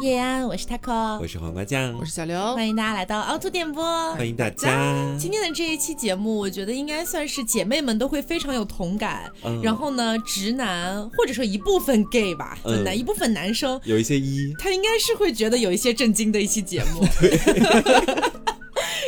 叶安，我是 taco，我是黄瓜酱，我是小刘，欢迎大家来到凹凸电波，欢迎大家。今天的这一期节目，我觉得应该算是姐妹们都会非常有同感。然后呢，直男或者说一部分 gay 吧，男一部分男生有一些一，他应该是会觉得有一些震惊的一期节目。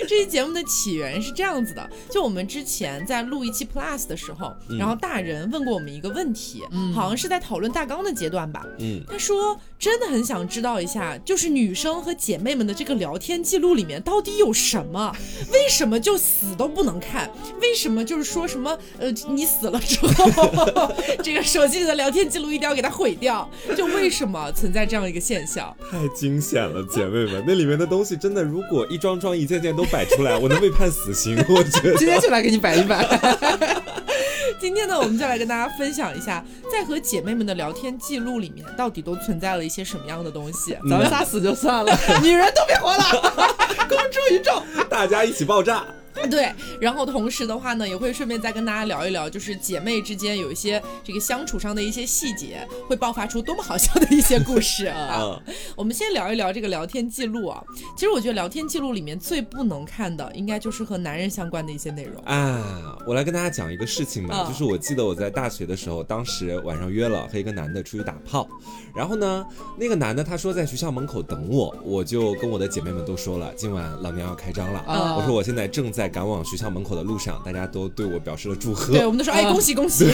这期节目的起源是这样子的，就我们之前在录一期 Plus 的时候，然后大人问过我们一个问题，好像是在讨论大纲的阶段吧。嗯，他说真的很想知道一下，就是女生和姐妹们的这个聊天记录里面到底有什么？为什么就死都不能看？为什么就是说什么呃你死了之后，这个手机里的聊天记录一定要给它毁掉？就为什么存在这样一个现象？太惊险了，姐妹们，那里面的东西真的，如果一桩桩一件件都。摆出来，我能被判死刑。我觉得今天就来给你摆一摆。今天呢，我们就来跟大家分享一下，在和姐妹们的聊天记录里面，到底都存在了一些什么样的东西。咱们仨死就算了，女人都别活了，公诸于众，大家一起爆炸。对，然后同时的话呢，也会顺便再跟大家聊一聊，就是姐妹之间有一些这个相处上的一些细节，会爆发出多么好笑的一些故事啊。我们先聊一聊这个聊天记录啊。其实我觉得聊天记录里面最不能看的，应该就是和男人相关的一些内容啊。我来跟大家讲一个事情吧，就是我记得我在大学的时候，当时晚上约了和一个男的出去打炮，然后呢，那个男的他说在学校门口等我，我就跟我的姐妹们都说了，今晚老娘要开张了。我说我现在正在。赶往学校门口的路上，大家都对我表示了祝贺。对，我们都说哎，恭喜恭喜。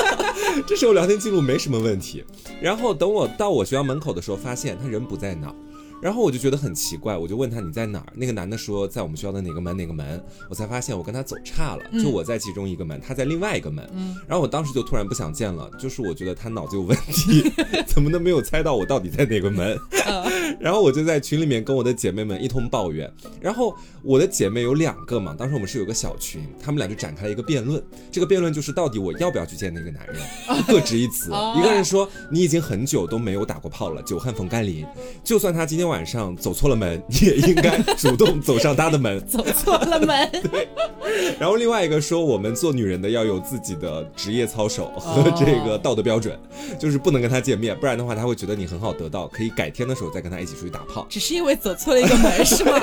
这时候聊天记录没什么问题。然后等我到我学校门口的时候，发现他人不在那。然后我就觉得很奇怪，我就问他你在哪儿？那个男的说在我们学校的哪个门哪个门？我才发现我跟他走岔了，就我在其中一个门，他在另外一个门。然后我当时就突然不想见了，就是我觉得他脑子有问题，怎么能没有猜到我到底在哪个门？然后我就在群里面跟我的姐妹们一通抱怨。然后我的姐妹有两个嘛，当时我们是有个小群，他们俩就展开了一个辩论。这个辩论就是到底我要不要去见那个男人？各执一词。一个人说你已经很久都没有打过炮了，久旱逢甘霖，就算他今天。晚上走错了门，你 也应该主动走上他的门。走错了门，对。然后另外一个说，我们做女人的要有自己的职业操守和这个道德标准，就是不能跟他见面，不然的话他会觉得你很好得到，可以改天的时候再跟他一起出去打炮。只是因为走错了一个门，是吗？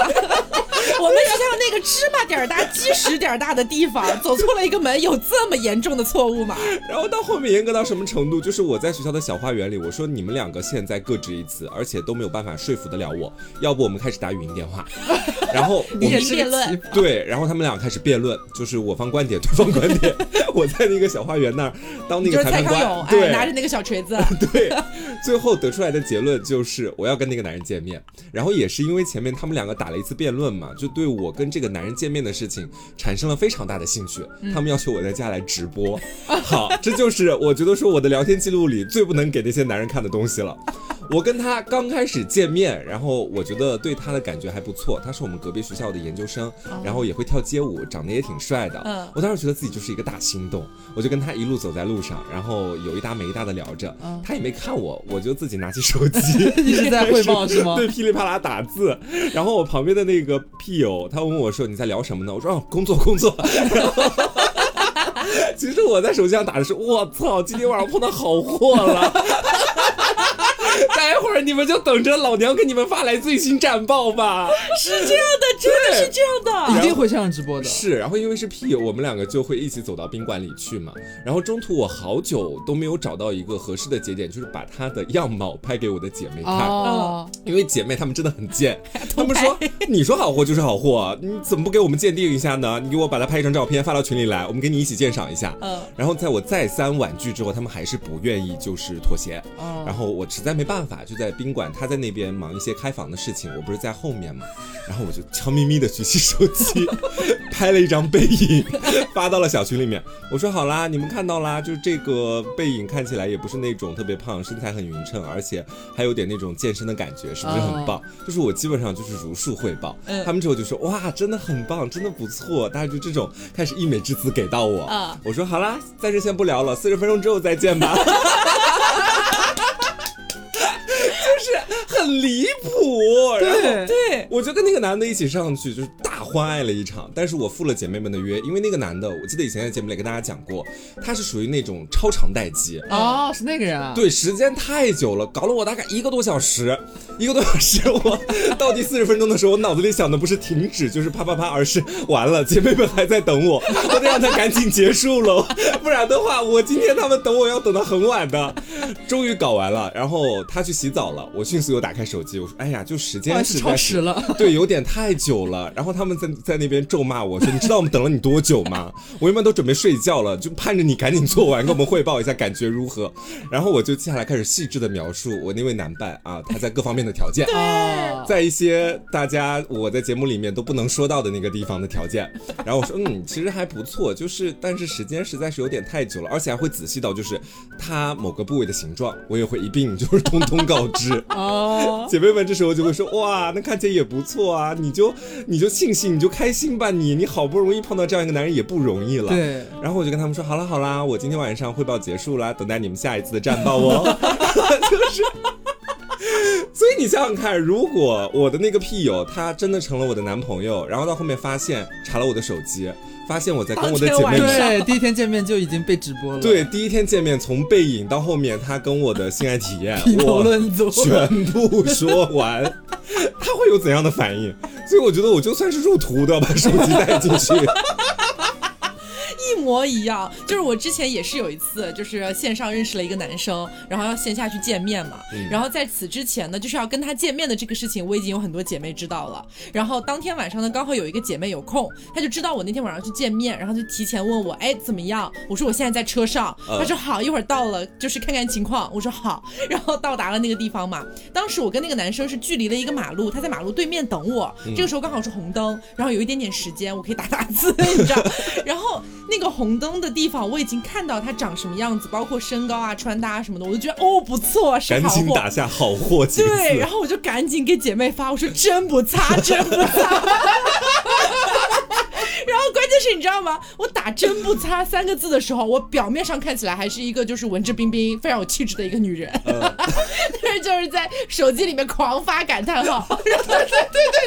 我们学校那个芝麻点儿大、鸡屎点儿大的地方，走错了一个门，有这么严重的错误吗？然后到后面严格到什么程度？就是我在学校的小花园里，我说你们两个现在各执一词，而且都没有办法说服得了我。要不我们开始打语音电话，然后我们辩论。对，然后他们俩开始辩论，就是我方观点，对方观点。我在那个小花园那儿当那个裁判官，对，拿着那个小锤子。对，最后得出来的结论就是我要跟那个男人见面。然后也是因为前面他们两个打了一次辩论嘛。就对我跟这个男人见面的事情产生了非常大的兴趣，他们要求我在家来直播。好，这就是我觉得说我的聊天记录里最不能给那些男人看的东西了。我跟他刚开始见面，然后我觉得对他的感觉还不错。他是我们隔壁学校的研究生，然后也会跳街舞，长得也挺帅的。嗯，我当时觉得自己就是一个大心动，我就跟他一路走在路上，然后有一搭没一搭的聊着。他也没看我，我就自己拿起手机 一直在汇报是吗？对，噼里啪啦打字。然后我旁边的那个屁友，他问我说你在聊什么呢？我说哦，工作工作。其实我在手机上打的是我操，今天晚上碰到好货了。待会儿你们就等着老娘给你们发来最新战报吧。是这样的，真的是这样的，一定会这样直播的。是，然后因为是屁，我们两个就会一起走到宾馆里去嘛。然后中途我好久都没有找到一个合适的节点，就是把她的样貌拍给我的姐妹看。哦。因为姐妹她们真的很贱，她们说你说好货就是好货，你怎么不给我们鉴定一下呢？你给我把它拍一张照片发到群里来，我们给你一起鉴赏一下。嗯。然后在我再三婉拒之后，她们还是不愿意就是妥协。哦。然后我实在没办法，就在宾馆，他在那边忙一些开房的事情，我不是在后面嘛。然后我就悄咪咪的举起手机，拍了一张背影，发到了小群里面。我说好啦，你们看到啦，就是这个背影看起来也不是那种特别胖，身材很匀称，而且还有点那种健身的感觉，是不是很棒？就是我基本上就是如数汇报。他们之后就说哇，真的很棒，真的不错。大家就这种开始溢美之词给到我。我说好啦，暂时先不聊了，四十分钟之后再见吧。很离谱，然后对，我就跟那个男的一起上去，就是大大欢爱了一场。但是我赴了姐妹们的约，因为那个男的，我记得以前在节目里跟大家讲过，他是属于那种超长待机。哦，是那个人啊？对，时间太久了，搞了我大概一个多小时，一个多小时，我到第四十分钟的时候，我脑子里想的不是停止，就是啪啪啪，而是完了，姐妹们还在等我，我得让他赶紧结束了，不然的话，我今天他们等我要等到很晚的。终于搞完了，然后他去洗澡了，我迅速又打开手机，我说，哎呀，就时间实在是了，对，有点太久了。然后他们在在那边咒骂我说，你知道我们等了你多久吗？我一般都准备睡觉了，就盼着你赶紧做完，跟我们汇报一下感觉如何。然后我就接下来开始细致的描述我那位男伴啊，他在各方面的条件，在一些大家我在节目里面都不能说到的那个地方的条件。然后我说，嗯，其实还不错，就是但是时间实在是有点太久了，而且还会仔细到就是他某个部位的形状，我也会一并就是通通告知。哦，姐妹们这时候就会说，哇，那看起来也不错啊，你就你就庆幸，你就开心吧，你你好不容易碰到这样一个男人也不容易了。对。然后我就跟他们说，好了好啦，我今天晚上汇报结束了，等待你们下一次的战报哦。就是，所以你想想看，如果我的那个屁友他真的成了我的男朋友，然后到后面发现查了我的手机，发现我在跟我的姐妹对第一天见面就已经被直播了，对第一天见面从背影到后面他跟我的性爱体验，我全部说完，他会有怎样的反应？所以我觉得我就算是入图都要把手机带进去。一模一样，就是我之前也是有一次，就是线上认识了一个男生，然后要线下去见面嘛。然后在此之前呢，就是要跟他见面的这个事情，我已经有很多姐妹知道了。然后当天晚上呢，刚好有一个姐妹有空，她就知道我那天晚上去见面，然后就提前问我，哎，怎么样？我说我现在在车上。她说好，一会儿到了，就是看看情况。我说好。然后到达了那个地方嘛，当时我跟那个男生是距离了一个马路，他在马路对面等我。这个时候刚好是红灯，然后有一点点时间，我可以打打字，你知道。然后那个红灯的地方，我已经看到他长什么样子，包括身高啊、穿搭什么的，我就觉得哦不错，是好货。赶紧打下好货对，然后我就赶紧给姐妹发，我说真不擦，真不差。然后关键是你知道吗？我打“针不擦”三个字的时候，我表面上看起来还是一个就是文质彬彬、非常有气质的一个女人，但是就是在手机里面狂发感叹号。对对对对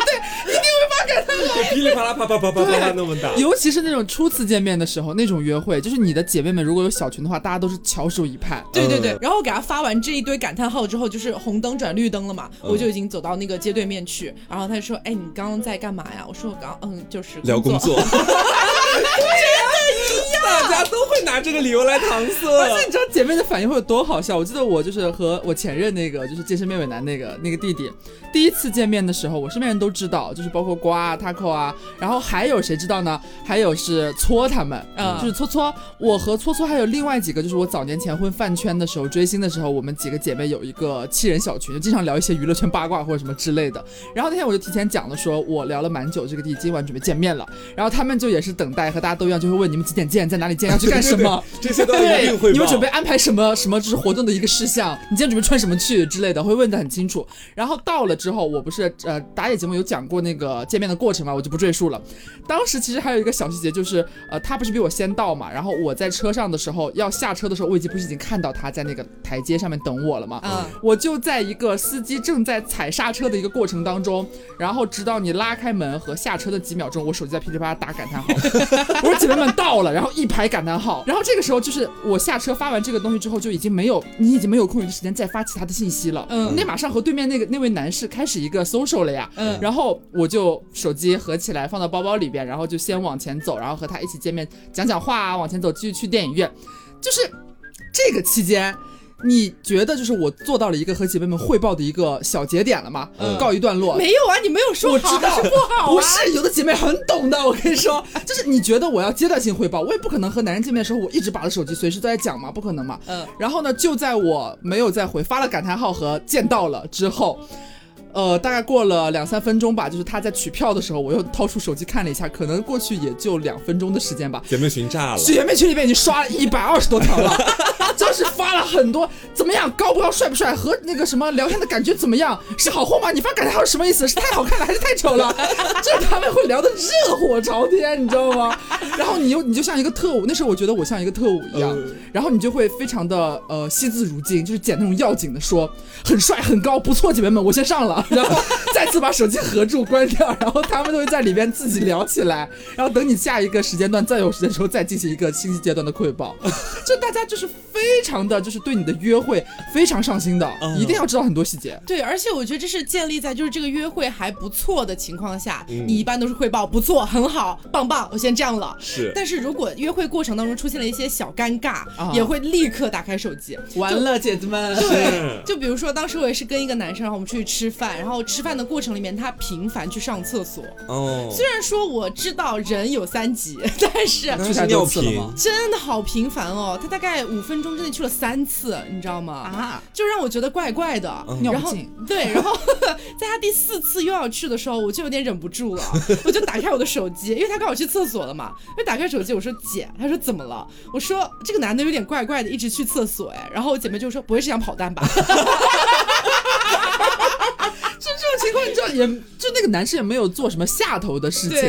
对，一定会发感叹号，噼里啪啦啪啪啪啪啪那么大。尤其是那种初次见面的时候，那种约会，就是你的姐妹们如果有小群的话，大家都是翘首以盼。对对对。然后给她发完这一堆感叹号之后，就是红灯转绿灯了嘛，我就已经走到那个街对面去，然后她就说：“哎，你刚刚在干嘛呀？”我说：“我刚嗯，就是聊工作。”真，大家都会拿这个理由来搪塞。而且你知道姐妹的反应会有多好笑？我记得我就是和我前任那个就是健身妹妹男那个那个弟弟，第一次见面的时候，我身边人都知道，就是包括瓜啊、taco 啊，然后还有谁知道呢？还有是搓他们，嗯，就是搓搓。我和搓搓还有另外几个，就是我早年前混饭圈的时候追星的时候，我们几个姐妹有一个七人小群，就经常聊一些娱乐圈八卦或者什么之类的。然后那天我就提前讲了，说我聊了蛮久，这个弟今晚准备见面了，然后他们就也是等待和大家都一样，就会问你们几点见，在哪里见，要去干什么，这些都一定会。你们准备安排什么什么就是活动的一个事项？你今天准备穿什么去之类的，会问的很清楚。然后到了之后，我不是呃打野节目有讲过那个见面的过程嘛，我就不赘述了。当时其实还有一个小细节，就是呃他不是比我先到嘛，然后我在车上的时候要下车的时候，我已经不是已经看到他在那个台阶上面等我了嘛？嗯，我就在一个司机正在踩刹车的一个过程当中，然后直到你拉开门和下车的几秒钟，我手机在噼里啪啦打感叹号。我说姐妹们到了，然后一排感叹号，然后这个时候就是我下车发完这个东西之后，就已经没有你已经没有空余的时间再发其他的信息了。嗯，那马上和对面那个那位男士开始一个 social 了呀。嗯，然后我就手机合起来放到包包里边，然后就先往前走，然后和他一起见面讲讲话啊，往前走继续去电影院，就是这个期间。你觉得就是我做到了一个和姐妹们汇报的一个小节点了吗？告一段落。没有啊，你没有说我知道不好。不是，有的姐妹很懂的。我跟你说，就是你觉得我要阶段性汇报，我也不可能和男人见面的时候我一直把着手机，随时都在讲嘛，不可能嘛。嗯。然后呢，就在我没有再回发了感叹号和见到了之后。呃，大概过了两三分钟吧，就是他在取票的时候，我又掏出手机看了一下，可能过去也就两分钟的时间吧。姐妹群炸了，姐妹群里面已经刷了一百二十多条了，就是发了很多，怎么样，高不高，帅不帅，和那个什么聊天的感觉怎么样，是好货吗？你发感叹号是什么意思？是太好看了还是太丑了？这他们会聊得热火朝天，你知道吗？然后你又你就像一个特务，那时候我觉得我像一个特务一样，然后你就会非常的呃惜字如金，就是捡那种要紧的说，很帅很高，不错，姐妹们，我先上了。然后再次把手机合住关掉，然后他们都会在里边自己聊起来，然后等你下一个时间段再有时间的时候再进行一个信息阶段的汇报。就大家就是非常的就是对你的约会非常上心的，一定要知道很多细节。对，而且我觉得这是建立在就是这个约会还不错的情况下，你一般都是汇报不错，很好，棒棒，我先这样了。是，但是如果约会过程当中出现了一些小尴尬，也会立刻打开手机，完了，姐姐们。对，就比如说当时我也是跟一个男生，然后我们出去吃饭，然后吃饭的过程里面他频繁去上厕所。哦。虽然说我知道人有三急，但是就是尿频，真的好频繁哦。他大概五分钟之内去了三次，你知道吗？啊，就让我觉得怪怪的。然后对，然后 在他第四次又要去的时候，我就有点忍不住了，我就打开我的手机，因为他刚好去厕所了嘛。就打开手机，我说姐，他说怎么了？我说这个男的有点怪怪的，一直去厕所哎。然后我姐妹就说不会是想跑单吧？就也就那个男生也没有做什么下头的事情。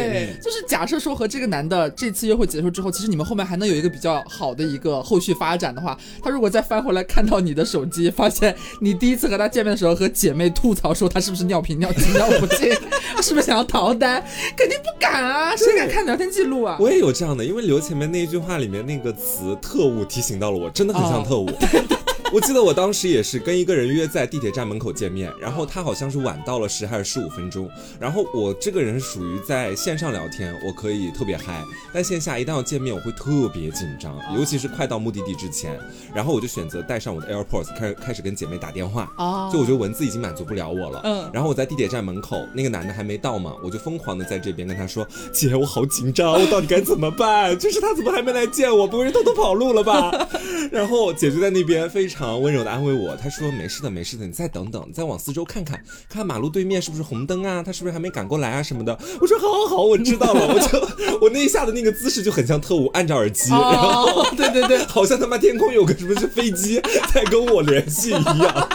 就是假设说和这个男的这次约会结束之后，其实你们后面还能有一个比较好的一个后续发展的话，他如果再翻回来看到你的手机，发现你第一次和他见面的时候和姐妹吐槽说他是不是尿频尿急尿不尽，是不是想要逃单？肯定不敢啊，谁敢看聊天记录啊？我也有这样的，因为刘前面那一句话里面那个词“特务”提醒到了我，真的很像特务。我记得我当时也是跟一个人约在地铁站门口见面，然后他好像是晚到了十还是十五分钟，然后我这个人属于在线上聊天我可以特别嗨，但线下一旦要见面我会特别紧张，尤其是快到目的地之前，然后我就选择带上我的 AirPods 开始开始跟姐妹打电话，哦就我觉得文字已经满足不了我了，嗯，然后我在地铁站门口那个男的还没到嘛，我就疯狂的在这边跟他说，姐我好紧张，我到底该怎么办？就是他怎么还没来见我？不会是偷偷跑路了吧？然后姐就在那边非常。常温柔的安慰我，他说没事的，没事的，你再等等，再往四周看看，看马路对面是不是红灯啊？他是不是还没赶过来啊什么的？我说好好好，我知道了。我就 我那一下的那个姿势就很像特务，按着耳机，然后对对对，好像他妈天空有个什么是飞机在跟我联系一样。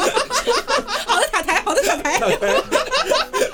好的塔台，好的塔台，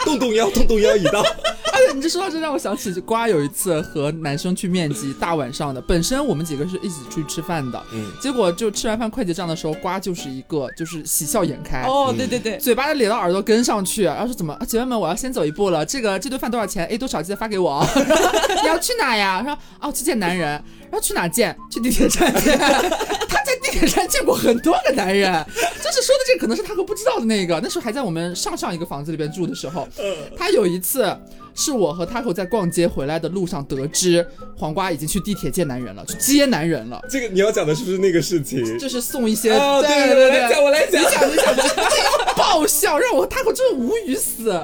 动动腰，动动腰已到。哎你这说到这，让我想起瓜有一次和男生去面基，大晚上的。本身我们几个是一起出去吃饭的，嗯，结果就吃完饭快结账的时候，瓜就是一个就是喜笑颜开，哦，对对对，嘴巴咧到耳朵跟上去，然后说怎么，姐妹们，我要先走一步了，这个这顿饭多少钱？A 多少记得发给我。你要去哪呀？说哦，去见男人。然后去哪见？去地铁站见。地铁站见过很多个男人，就是说的这个可能是他和不知道的那个。那时候还在我们上上一个房子里边住的时候，他有一次。是我和 Taco 在逛街回来的路上得知，黄瓜已经去地铁见男人了，去接男人了。这个你要讲的是不是那个事情？就是送一些，对对对对，讲我来讲，你讲你讲，让我 Taco 真的无语死。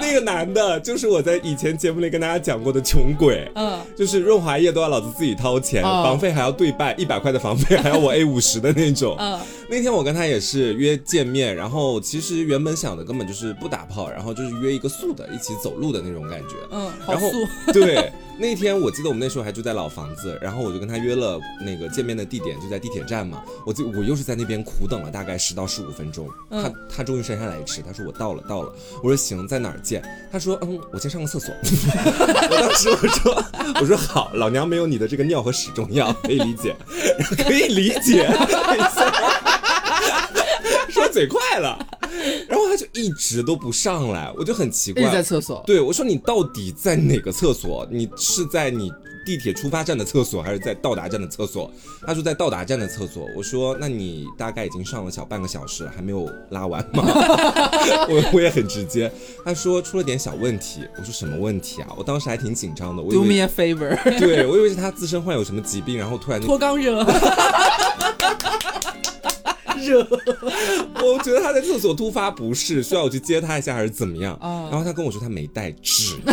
那个男的，就是我在以前节目里跟大家讲过的穷鬼，嗯，就是润滑液都要老子自己掏钱，房费还要对半，一百块的房费还要我 A 五十的那种。嗯，那天我跟他也是约见面，然后其实原本想的根本就是不打炮，然后就是约一个素的，一起走路的那种。感觉，嗯，然后对那天我记得我们那时候还住在老房子，然后我就跟他约了那个见面的地点就在地铁站嘛，我就我又是在那边苦等了大概十到十五分钟，他他终于姗姗来迟，他说我到了到了，我说行，在哪儿见？他说嗯，我先上个厕所。我当时我说我说好，老娘没有你的这个尿和屎重要，可以理解，可以理解，说 嘴快了。然后他就一直都不上来，我就很奇怪。在厕所。对，我说你到底在哪个厕所？你是在你地铁出发站的厕所，还是在到达站的厕所？他说在到达站的厕所。我说那你大概已经上了小半个小时了，还没有拉完吗？我我也很直接。他说出了点小问题。我说什么问题啊？我当时还挺紧张的。Do me a favor。对，我以为是他自身患有什么疾病，然后突然脱肛热。热，我觉得他在厕所突发不适，需要我去接他一下还是怎么样？然后他跟我说他没带纸。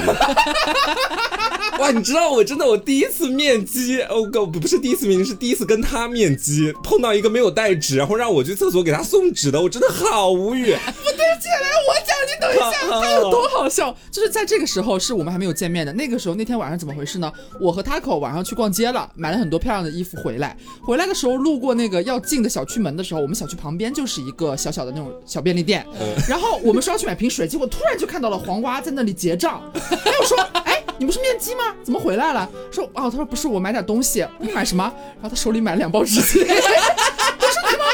哇，你知道我真的我第一次面基，哦不不是第一次面基，是第一次跟他面基，碰到一个没有带纸，然后让我去厕所给他送纸的，我真的好无语。不对，起来我讲，你等一下，他有多好笑？就是在这个时候是我们还没有见面的，那个时候那天晚上怎么回事呢？我和 Taco 晚上去逛街了，买了很多漂亮的衣服回来，回来的时候路过那个要进的小区门的时候，我们小区旁边就是一个小小的那种小便利店，然后我们说要去买瓶水，结果突然就看到了黄瓜在那里结账，他又说，哎。你不是面基吗？怎么回来了？说哦，他说不是，我买点东西。你买什么？然后他手里买了两包纸巾。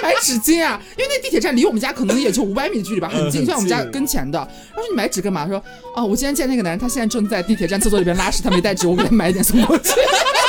买纸巾啊？因为那地铁站离我们家可能也就五百米的距离吧，很近，就在我们家跟前的。他说你买纸干嘛？说啊，我今天见那个男人，他现在正在地铁站厕所里边拉屎，他没带纸，我给他买一点送过去。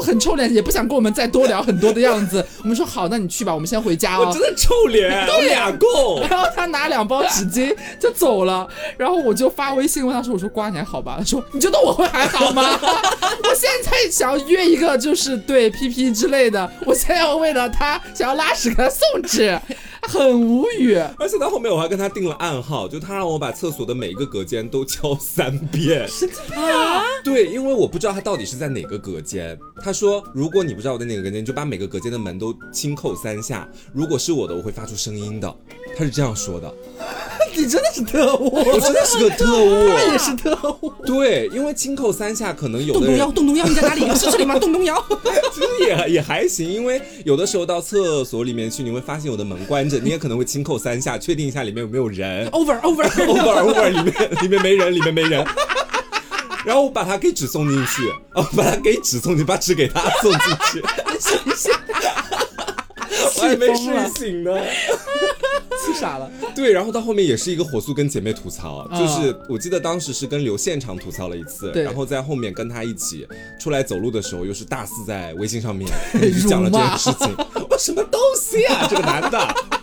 很臭脸，也不想跟我们再多聊很多的样子。我们说好，那你去吧，我们先回家哦。我真的臭脸，都俩够。然后他拿两包纸巾就走了，然后我就发微信问他说：“我说瓜你还好吧？”他说：“你觉得我会还好吗？我现在想要约一个就是对 P P 之类的，我现在要为了他想要拉屎给他送纸。”很无语，而且到后面我还跟他定了暗号，就他让我把厕所的每一个隔间都敲三遍。神经病啊？对，因为我不知道他到底是在哪个隔间。他说，如果你不知道我在哪个隔间，就把每个隔间的门都轻叩三下。如果是我的，我会发出声音的。他是这样说的。你真的是特务，我真的是个特务，他也是特务。对，因为轻叩三下可能有的。动动腰，动动腰，你在哪里？是这里吗？动动腰。其实也也还行，因为有的时候到厕所里面去，你会发现我的门关着，你也可能会轻扣三下，确定一下里面有没有人。Over over over over，里面里面没人，里面没人。然后我把他给纸送进去，哦，把他给纸送进去，把纸给他送进去。我还没睡醒呢。气傻了，对，然后到后面也是一个火速跟姐妹吐槽，就是我记得当时是跟刘现场吐槽了一次，然后在后面跟他一起出来走路的时候，又是大肆在微信上面讲了这件事情，我什么东西啊，这个男的。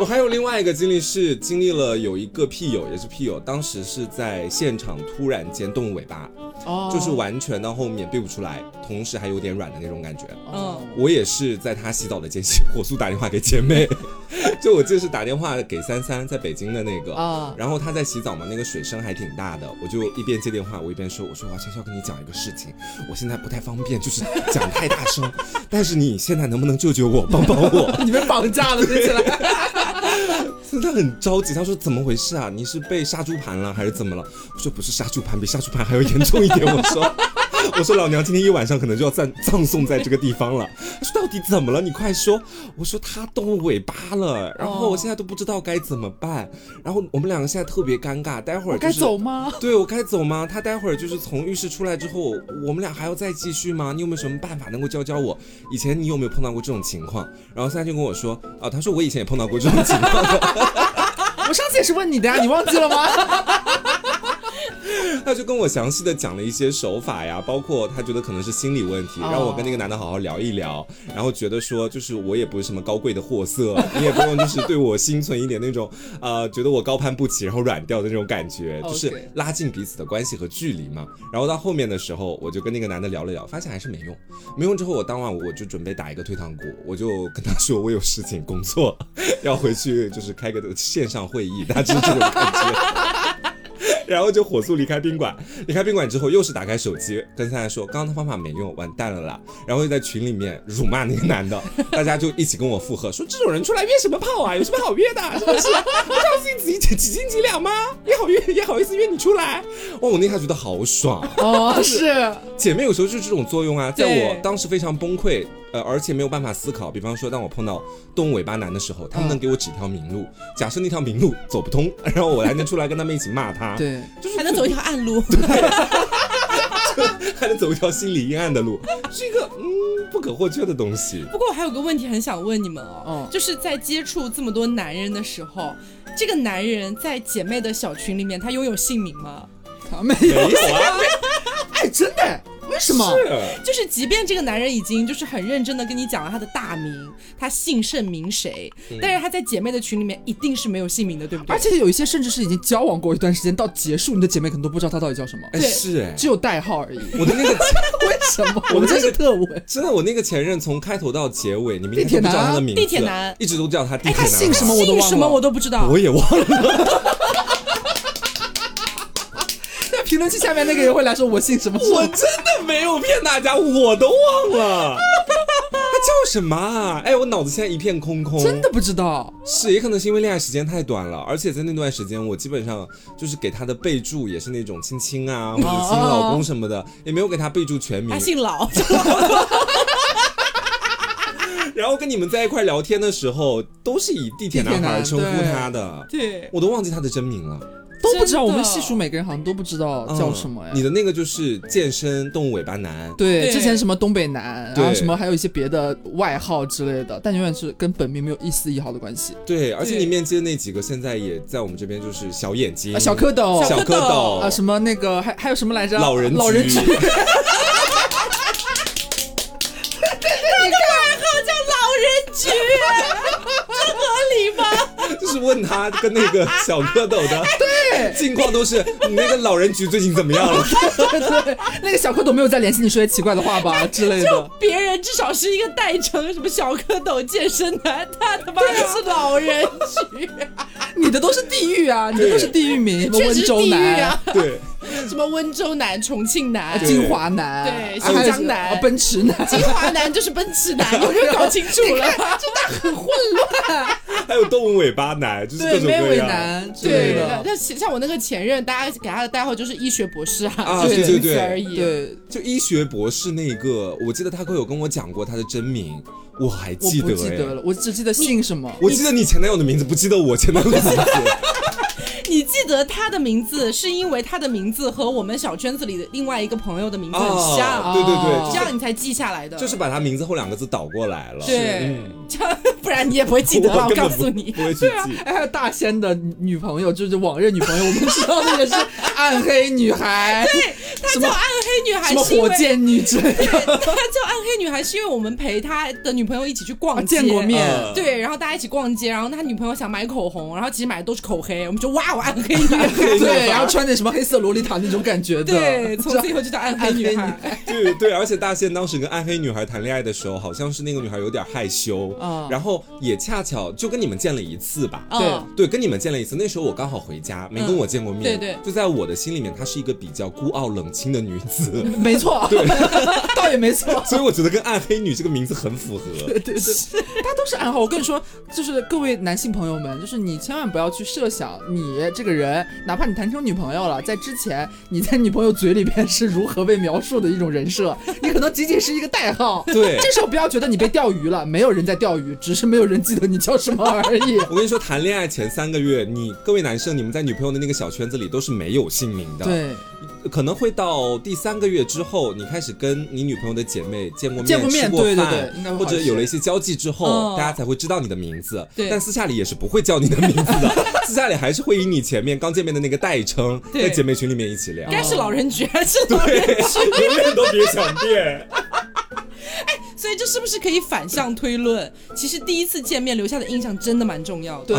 我还有另外一个经历是经历了有一个屁友也是屁友，当时是在现场突然间动尾巴。哦，就是完全到后面背不出来，同时还有点软的那种感觉。嗯，我也是在他洗澡的间隙 火速打电话给姐妹，就我记得是打电话给三三在北京的那个啊，然后他在洗澡嘛，那个水声还挺大的，我就一边接电话我一边说，我说我要悄悄跟你讲一个事情，我现在不太方便，就是讲太大声，但是你现在能不能救救我，帮帮我？你被绑架了，听起来。他很着急，他说怎么回事啊？你是被杀猪盘了还是怎么了？我说不是杀猪盘，比杀猪盘还要严重一点。我说。我说老娘今天一晚上可能就要葬葬送在这个地方了。他 说到底怎么了？你快说。我说他动尾巴了，然后我现在都不知道该怎么办。然后我们两个现在特别尴尬，待会儿该走吗？对我该走吗？他待会儿就是从浴室出来之后，我们俩还要再继续吗？你有没有什么办法能够教教我？以前你有没有碰到过这种情况？然后三就跟我说啊，他说我以前也碰到过这种情况。我上次也是问你的呀，你忘记了吗？他就跟我详细的讲了一些手法呀，包括他觉得可能是心理问题，让我跟那个男的好好聊一聊，然后觉得说就是我也不是什么高贵的货色，你也不用就是对我心存一点那种呃觉得我高攀不起，然后软掉的那种感觉，就是拉近彼此的关系和距离嘛。然后到后面的时候，我就跟那个男的聊了聊，发现还是没用，没用之后，我当晚我就准备打一个退堂鼓，我就跟他说我有事情工作 要回去，就是开个线上会议，大致这种感觉。然后就火速离开宾馆，离开宾馆之后又是打开手机跟三三说，刚刚的方法没用，完蛋了啦。然后又在群里面辱骂那个男的，大家就一起跟我附和，说这种人出来约什么炮啊？有什么好约的？是不是？不知道自己几几几斤几两吗？也好约也好意思约你出来？哇，我那下觉得好爽哦，是姐妹有时候就是这种作用啊，在我当时非常崩溃。呃，而且没有办法思考。比方说，当我碰到动物尾巴男的时候，他们能给我指条明路。假设那条明路走不通，然后我还能出来跟他们一起骂他。对，就是还能走一条暗路。对，还能走一条心理阴暗的路，是一个嗯不可或缺的东西。不过我还有个问题很想问你们哦，就是在接触这么多男人的时候，这个男人在姐妹的小群里面，他拥有姓名吗？没有啊。哎，真的。为什么？就是，即便这个男人已经就是很认真的跟你讲了他的大名，他姓甚名谁，但是他在姐妹的群里面一定是没有姓名的，对不对？而且有一些甚至是已经交往过一段时间到结束，你的姐妹可能都不知道他到底叫什么。哎，是哎，只有代号而已。我的那个 为什么？我们这是特务。真的，我那个前任从开头到结尾，你们地铁男的名字，地铁男一直都叫他地铁男。他姓什么我都忘了，什么我都不知道，我也忘了。评论区下面那个人会来说：“我姓什么？”我真的没有骗大家，我都忘了 他叫什么啊？哎，我脑子现在一片空空，真的不知道。是，也可能是因为恋爱时间太短了，而且在那段时间，我基本上就是给他的备注也是那种亲亲啊，或者亲老公什么的，也没有给他备注全名。他姓老。然后跟你们在一块聊天的时候，都是以地铁男孩称呼他的。对，我都忘记他的真名了。都都不知道，我们细数每个人好像都不知道叫什么呀。你的那个就是健身动物尾巴男，对，之前什么东北男，然后什么还有一些别的外号之类的，但永远是跟本名没有一丝一毫的关系。对，而且你面基的那几个现在也在我们这边就是小眼睛、小蝌蚪、小蝌蚪。啊，什么那个还还有什么来着？老人老人局。就是问他跟那个小蝌蚪的。对近况都是你那个老人局最近怎么样了？对，那个小蝌蚪没有再联系你说些奇怪的话吧之类的。就别人至少是一个代称，什么小蝌蚪健身男，他他妈的是老人局。你的都是地狱啊，你的都是地狱名，什么温州男啊，对，什么温州男、重庆男、金华男，对，新疆男、奔驰男，金华男就是奔驰男，有没有搞清楚了？真的很混乱。还有动物尾巴男，就是各种各样。男，对的。那像我那个前任，大家给他的代号就是医学博士啊，就仅此而已。对，就医学博士那个，我记得他哥有跟我讲过他的真名。我还记得，记得了，我只记得姓什么。我记得你前男友的名字，不记得我前男友的名字。你记得他的名字，是因为他的名字和我们小圈子里的另外一个朋友的名字很像，对对对，这样你才记下来的。就是把他名字后两个字倒过来了，对，这样不然你也不会记得了。我告诉你，不会去记。哎，还有大仙的女朋友，就是往日女朋友，我们知道那个是暗黑女孩。对，她叫暗黑女孩，什么火箭女之类的。她叫暗黑女孩，是因为我们陪她的女朋友一起去逛街，见过面。对，然后大家一起逛街，然后她女朋友想买口红，然后其实买的都是口黑，我们就哇，我暗黑女孩。对，然后穿点什么黑色洛丽塔那种感觉的，对，从此以后就叫暗黑女孩。对对，而且大仙当时跟暗黑女孩谈恋爱的时候，好像是那个女孩有点害羞，然后也恰巧就跟你们见了一次吧。对对，跟你们见了一次，那时候我刚好回家，没跟我见过面。对对，就在我的心里面，她是一个比较孤傲冷清的女子。没错，对，倒也没错。所以我觉得跟暗黑女这个名字很符合。对对对，她都是暗号。我跟你说，就是各位男性朋友们，就是你千万不要去设想你这个人，哪怕你谈成女朋友了，在之前你在女朋友嘴里边是如何被描述的一种人设，你可能仅仅是一个代号。对，这时候不要觉得你被钓鱼了，没有人在钓鱼，只是没有人记得你叫什么而已。我跟你说，谈恋爱前三个月，你各位男生，你们在女朋友的那个小圈子里都是没有姓名的。对。可能会到第三个月之后，你开始跟你女朋友的姐妹见过面、见过面，对对对，或者有了一些交际之后，大家才会知道你的名字。对，但私下里也是不会叫你的名字的，私下里还是会以你前面刚见面的那个代称，在姐妹群里面一起聊。应该是老人局还是老人局？永远都别想变。哎，所以这是不是可以反向推论？其实第一次见面留下的印象真的蛮重要的，对，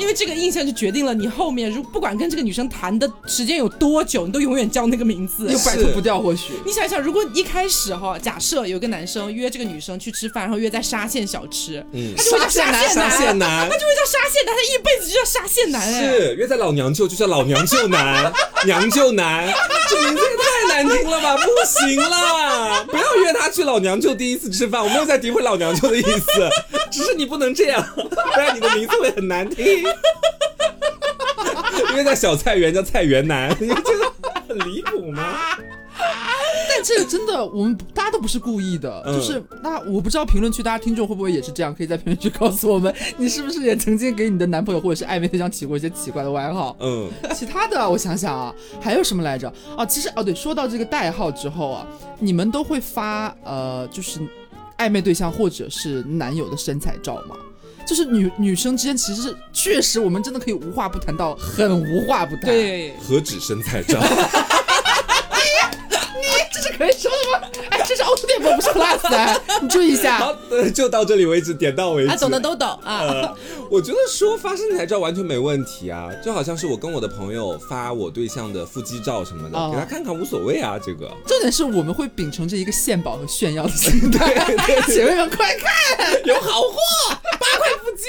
因为这个印象就决定了你后面如不管跟这个女生谈的时间有多久，你都永远叫那个名字，又摆脱不掉。或许。你想想，如果一开始哈，假设有个男生约这个女生去吃饭，然后约在沙县小吃，嗯，他就会叫沙县男，沙县男，他就会叫沙县男，他一辈子就叫沙县男，是约在老娘舅就叫老娘舅男，娘舅男，这名字也太难听了吧，不行了，不要约他去老娘舅第一次吃饭。我没有在诋毁老娘舅的意思，只是你不能这样，不然你的名字会很难听。因为在小菜园叫菜园男，你觉得很离谱吗？但这个真的，我们大家都不是故意的，就是那我不知道评论区大家听众会不会也是这样，可以在评论区告诉我们，你是不是也曾经给你的男朋友或者是暧昧对象起过一些奇怪的外号？嗯，其他的我想想啊，还有什么来着？哦，其实哦对，说到这个代号之后啊，你们都会发呃，就是。暧昧对象或者是男友的身材照吗？就是女女生之间其实是确实，我们真的可以无话不谈到很无话不谈。对，何止身材照。这是可以说的吗？哎，这是凹凸电波，不是 plus，你注意一下。好，就到这里为止，点到为止。啊懂的都懂啊。我觉得说发身材照完全没问题啊，就好像是我跟我的朋友发我对象的腹肌照什么的，给他看看无所谓啊。这个重点是我们会秉承着一个献宝和炫耀的心态，姐妹们快看，有好货，八块腹肌。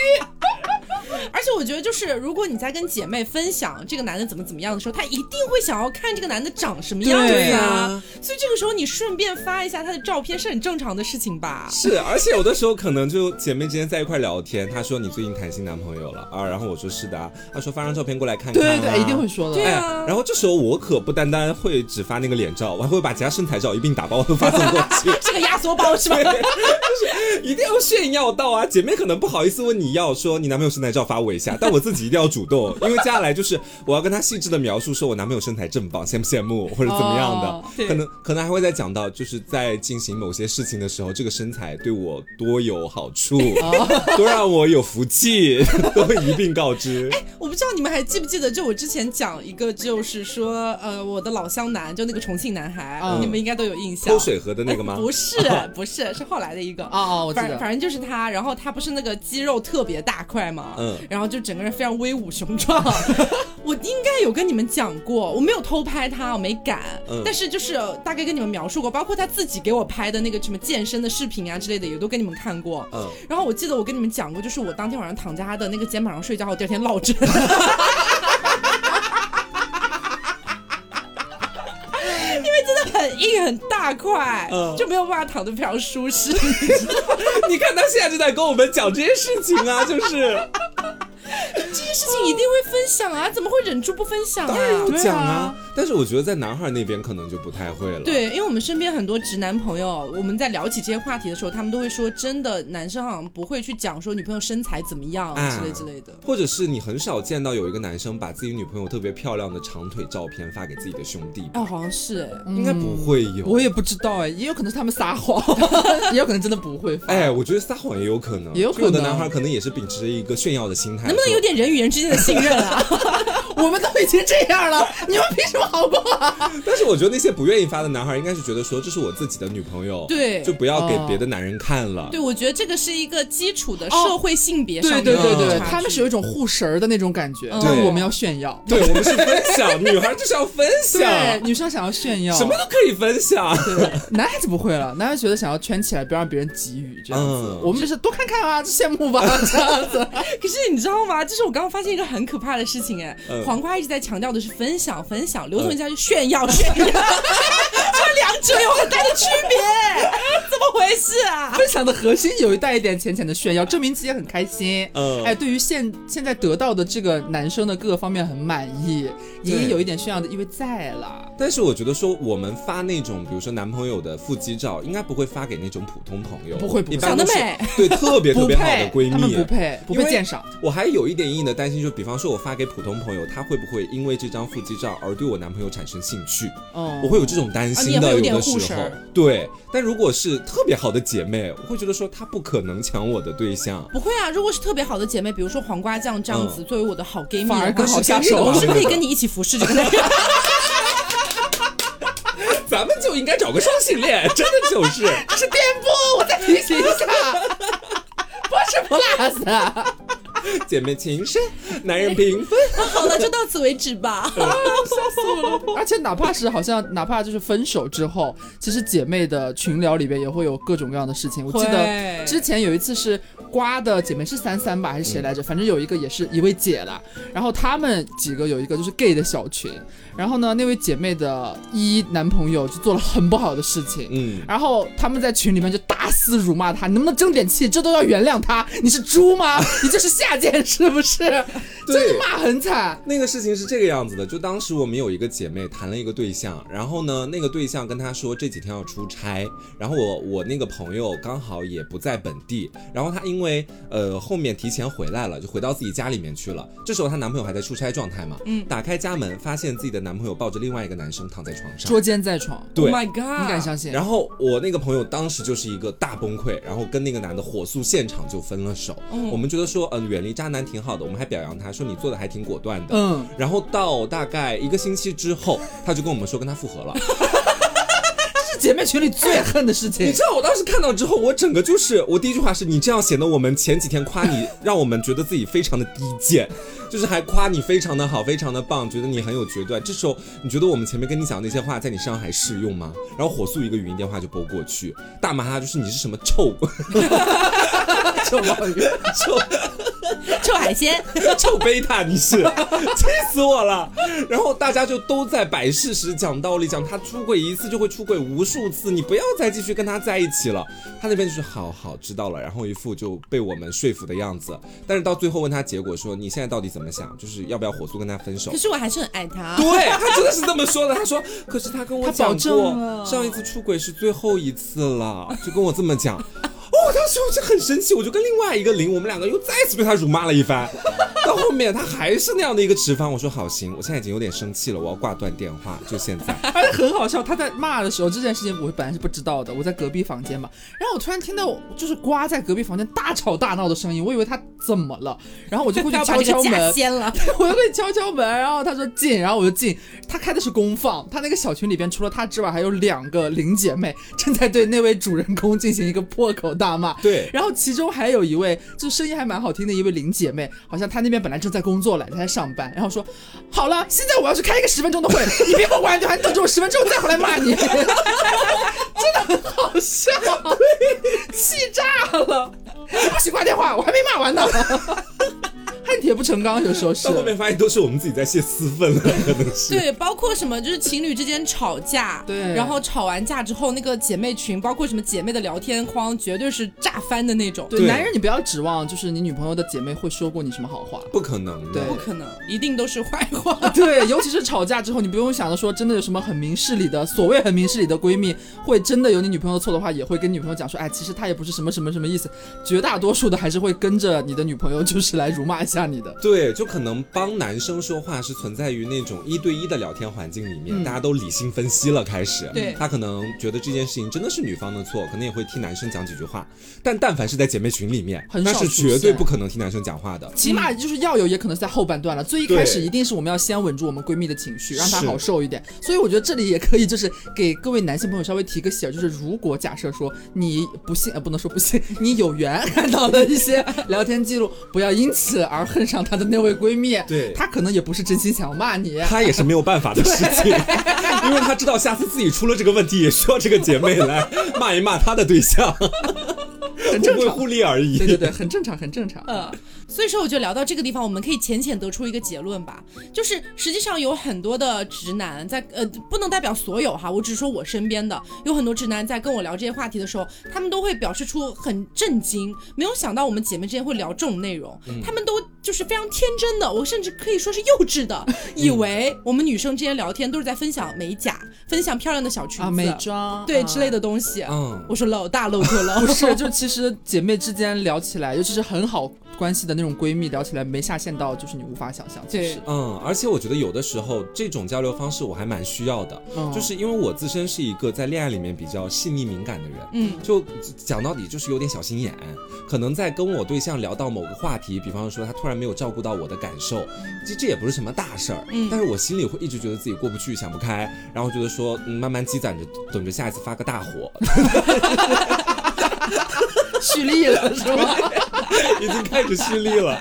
而且我觉得，就是如果你在跟姐妹分享这个男的怎么怎么样的时候，她一定会想要看这个男的长什么样子啊。所以这个时候你顺便发一下他的照片是很正常的事情吧？是，而且有的时候可能就姐妹之间在一块聊天，她说你最近谈新男朋友了啊，然后我说是的啊，她说发张照片过来看看。对对对，一定会说的。对啊。然后这时候我可不单单会只发那个脸照，我还会把其他身材照一并打包都发送过去。是个压缩包是吧？就是一定要炫耀到啊！姐妹可能不好意思问你要，说你男朋友身材照。罚我一下，但我自己一定要主动，因为接下来就是我要跟他细致的描述，说我男朋友身材正棒，羡不羡慕或者怎么样的，可能可能还会再讲到，就是在进行某些事情的时候，这个身材对我多有好处，多让我有福气，都会一并告知。哎，我不知道你们还记不记得，就我之前讲一个，就是说，呃，我的老乡男，就那个重庆男孩，你们应该都有印象，偷水河的那个吗？不是，不是，是后来的一个。哦哦，我记得，反正就是他，然后他不是那个肌肉特别大块嘛，嗯，然后就整个人非常威武雄壮。我应该有跟你们讲过，我没有偷拍他，我没敢，但是就是大概跟你们描述过，包括他自己给我拍的那个什么健身的视频啊之类的，也都跟你们看过。嗯，然后我记得我跟你们讲过，就是我当天晚上躺在他的那个肩膀上睡觉，我第二天落枕。很硬很大块，就没有办法躺得非常舒适。你看他现在就在跟我们讲这些事情啊，就是。这些事情一定会分享啊，怎么会忍住不分享啊？当然要讲啊！但是我觉得在男孩那边可能就不太会了。对，因为我们身边很多直男朋友，我们在聊起这些话题的时候，他们都会说，真的男生好像不会去讲说女朋友身材怎么样之类之类的。或者是你很少见到有一个男生把自己女朋友特别漂亮的长腿照片发给自己的兄弟。哦，好像是哎，应该不会有。我也不知道哎，也有可能是他们撒谎，也有可能真的不会发。哎，我觉得撒谎也有可能，也有可能有的男孩可能也是秉持着一个炫耀的心态，能不能有点人与人之间的信任啊？我们都已经这样了，你们凭什么好过？啊 但是我觉得那些不愿意发的男孩，应该是觉得说这是我自己的女朋友，对，就不要给别的男人看了。对，我觉得这个是一个基础的社会性别上对对对对，他们是有一种护神儿的那种感觉，对，我们要炫耀，对我们是分享，女孩就是要分 享，对，女生想要炫耀，什么都可以分享，对，男孩子不会了，男孩子觉得想要圈起来，不让别人给予这样子，我们就是多看看啊，羡慕吧这样子。可是你知道吗？就是我刚刚发现一个很可怕的事情，哎，黄瓜一直在强调的是分享，分享，刘总家就炫耀，炫耀。这两者有很大的区别，怎么回事啊？分享的核心有一带一点浅浅的炫耀，证明自己很开心。嗯，哎，对于现现在得到的这个男生的各个方面很满意，也有一点炫耀的意味在了。但是我觉得说我们发那种，比如说男朋友的腹肌照，应该不会发给那种普通朋友，不会，长得美，对，特别特别好的闺蜜，不配，不配鉴赏。我还有一点隐隐的担心，就比方说我发给普通朋友，他会不会因为这张腹肌照而对我男朋友产生兴趣？哦，我会有这种担心的，有的时候。对，但如果是特别好的姐妹，我会觉得说她不可能抢我的对象。不会啊，如果是特别好的姐妹，比如说黄瓜酱这样子，作为我的好 gay 蜜，反而更好下手，我是可以 跟你一起服侍这个男人。咱们就应该找个双性恋，真的就是。这 是颠簸，我再提醒一下，不是 plus。姐妹情深，男人平分。好了，就到此为止吧。笑死我了！而且哪怕是好像，哪怕就是分手之后，其实姐妹的群聊里边也会有各种各样的事情。我记得之前有一次是瓜的姐妹是三三吧，还是谁来着？反正有一个也是一位姐了。然后他们几个有一个就是 gay 的小群。然后呢，那位姐妹的一男朋友就做了很不好的事情。嗯。然后他们在群里面就大肆辱骂他，你能不能争点气？这都要原谅他？你是猪吗？你这是下。贱是不是？真的骂很惨。那个事情是这个样子的，就当时我们有一个姐妹谈了一个对象，然后呢，那个对象跟她说这几天要出差，然后我我那个朋友刚好也不在本地，然后她因为呃后面提前回来了，就回到自己家里面去了。这时候她男朋友还在出差状态嘛，嗯，打开家门发现自己的男朋友抱着另外一个男生躺在床上，捉奸在床。对，My God，你敢相信？然后我那个朋友当时就是一个大崩溃，然后跟那个男的火速现场就分了手。我们觉得说，嗯，远离。渣男挺好的，我们还表扬他说你做的还挺果断的。嗯，然后到大概一个星期之后，他就跟我们说跟他复合了。前面群里最恨的事情。你知道我当时看到之后，我整个就是我第一句话是你这样显得我们前几天夸你，让我们觉得自己非常的低贱，就是还夸你非常的好，非常的棒，觉得你很有决断。这时候你觉得我们前面跟你讲的那些话在你身上还适用吗？然后火速一个语音电话就拨过去，大骂他就是你是什么臭。臭鲍鱼，臭 臭海鲜，臭贝塔，你是 气死我了。然后大家就都在摆事实、讲道理，讲他出轨一次就会出轨无数次，你不要再继续跟他在一起了。他那边就是好好知道了，然后一副就被我们说服的样子。但是到最后问他结果，说你现在到底怎么想？就是要不要火速跟他分手？可是我还是很爱他。对他真的是这么说的。他说，可是他跟我讲过，上一次出轨是最后一次了，就跟我这么讲。我我当时我就很生气，我就跟另外一个零，我们两个又再次被他辱骂了一番。到后面他还是那样的一个持方，我说好行，我现在已经有点生气了，我要挂断电话，就现在。而且很好笑，他在骂的时候，这件事情我本来是不知道的，我在隔壁房间嘛，然后我突然听到就是瓜在隔壁房间大吵大闹的声音，我以为他怎么了，然后我就过去敲敲门，掀了，我就过去敲敲门，然后他说进，然后我就进，他开的是公放，他那个小群里边除了他之外，还有两个零姐妹正在对那位主人公进行一个破口大骂，对，然后其中还有一位就声音还蛮好听的一位林姐妹，好像她那边本来正在工作。他在上班，然后说好了，现在我要去开一个十分钟的会，你别给我关掉，你等着我十分钟再回来骂你，真的很好笑，气炸了，不许挂电话，我还没骂完呢。恨铁不成钢，有时候是。到后面发现都是我们自己在泄私愤了，可能是。对，包括什么，就是情侣之间吵架，对，然后吵完架之后，那个姐妹群，包括什么姐妹的聊天框，绝对是炸翻的那种。对，男人你不要指望，就是你女朋友的姐妹会说过你什么好话，不可能，对，不可能，一定都是坏话。对，尤其是吵架之后，你不用想着说真的有什么很明事理的，所谓很明事理的闺蜜，会真的有你女朋友错的话，也会跟女朋友讲说，哎，其实她也不是什么什么什么意思。绝大多数的还是会跟着你的女朋友，就是来辱骂一下你的。对。就可能帮男生说话是存在于那种一对一的聊天环境里面，大家都理性分析了，开始，对，他可能觉得这件事情真的是女方的错，可能也会替男生讲几句话。但但凡是在姐妹群里面，那是绝对不可能替男生讲话的。起码就是要有，也可能在后半段了。最一开始一定是我们要先稳住我们闺蜜的情绪，让她好受一点。所以我觉得这里也可以就是给各位男性朋友稍微提个醒，就是如果假设说你不信，呃，不能说不信，你有缘看到了一些聊天记录，不要因此而恨上她的那位。闺蜜，对她可能也不是真心想要骂你，她也是没有办法的事情，因为她知道下次自己出了这个问题，也需要这个姐妹来骂一骂她的对象。很正常，互利而已。对对对，很正常，很正常。嗯，所以说，我觉得聊到这个地方，我们可以浅浅得出一个结论吧，就是实际上有很多的直男在，呃，不能代表所有哈，我只是说我身边的有很多直男在跟我聊这些话题的时候，他们都会表示出很震惊，没有想到我们姐妹之间会聊这种内容，他们都就是非常天真的，我甚至可以说是幼稚的，以为我们女生之间聊天都是在分享美甲，分享漂亮的小裙子、美妆，对之类的东西。嗯，我说老大露特了，不是，就其实。姐妹之间聊起来，尤其是很好关系的那种闺蜜，聊起来没下限到就是你无法想象。对，嗯，而且我觉得有的时候这种交流方式我还蛮需要的，就是因为我自身是一个在恋爱里面比较细腻敏感的人，嗯，就讲到底就是有点小心眼，可能在跟我对象聊到某个话题，比方说他突然没有照顾到我的感受，其实这也不是什么大事儿，嗯，但是我心里会一直觉得自己过不去，想不开，然后觉得说慢慢积攒着，等着下一次发个大火。蓄力了是吗？已经开始蓄力了。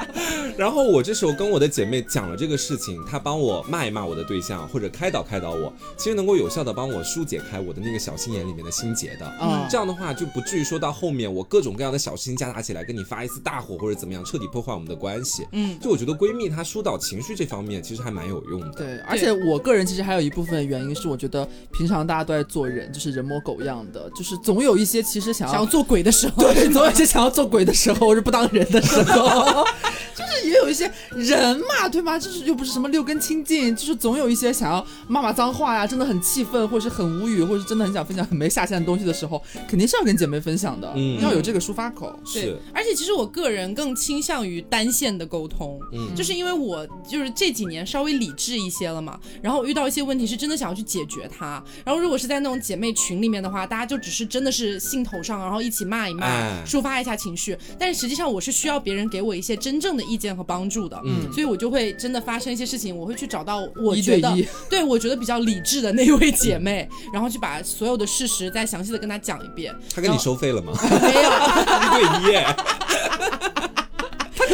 然后我这时候跟我的姐妹讲了这个事情，她帮我骂一骂我的对象，或者开导开导我，其实能够有效的帮我疏解开我的那个小心眼里面的心结的。嗯，这样的话就不至于说到后面我各种各样的小事情夹杂起来，跟你发一次大火或者怎么样，彻底破坏我们的关系。嗯，就我觉得闺蜜她疏导情绪这方面其实还蛮有用的。对，而且我个人其实还有一部分原因是，我觉得平常大家都在做人，就是人模狗样的，就是总有一些其实想要想要做鬼的时候。对。总有一些想要做鬼的时候，或者不当人的时候，就是也有一些人嘛，对吗？就是又不是什么六根清净，就是总有一些想要骂骂脏话呀，真的很气愤，或者是很无语，或者是真的很想分享很没下限的东西的时候，肯定是要跟姐妹分享的，嗯，要有这个抒发口。是，而且其实我个人更倾向于单线的沟通，嗯，就是因为我就是这几年稍微理智一些了嘛，然后我遇到一些问题是真的想要去解决它，然后如果是在那种姐妹群里面的话，大家就只是真的是兴头上，然后一起骂一骂。抒发一下情绪，但是实际上我是需要别人给我一些真正的意见和帮助的，嗯，所以我就会真的发生一些事情，我会去找到我觉得对我觉得比较理智的那位姐妹，然后去把所有的事实再详细的跟她讲一遍。她跟你收费了吗？没有，一对一。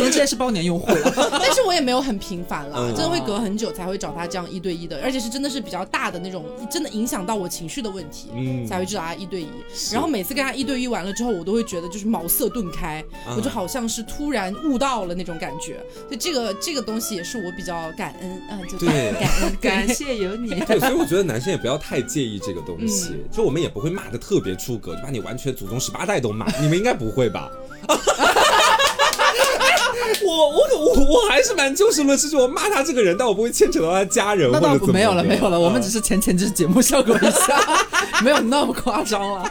可能现在是包年用户了，但是我也没有很频繁了，真的会隔很久才会找他这样一对一的，而且是真的是比较大的那种，真的影响到我情绪的问题，嗯，才会找他一对一。然后每次跟他一对一完了之后，我都会觉得就是茅塞顿开，我就好像是突然悟到了那种感觉。所以这个这个东西也是我比较感恩啊，就对，感恩感谢有你。对，所以我觉得男生也不要太介意这个东西，就我们也不会骂的特别出格，就把你完全祖宗十八代都骂，你们应该不会吧？我我我我还是蛮就事论事，就我骂他这个人，但我不会牵扯到他家人。那倒不没有了，没有了，我们只是浅浅就是节目效果一下，没有那么夸张了。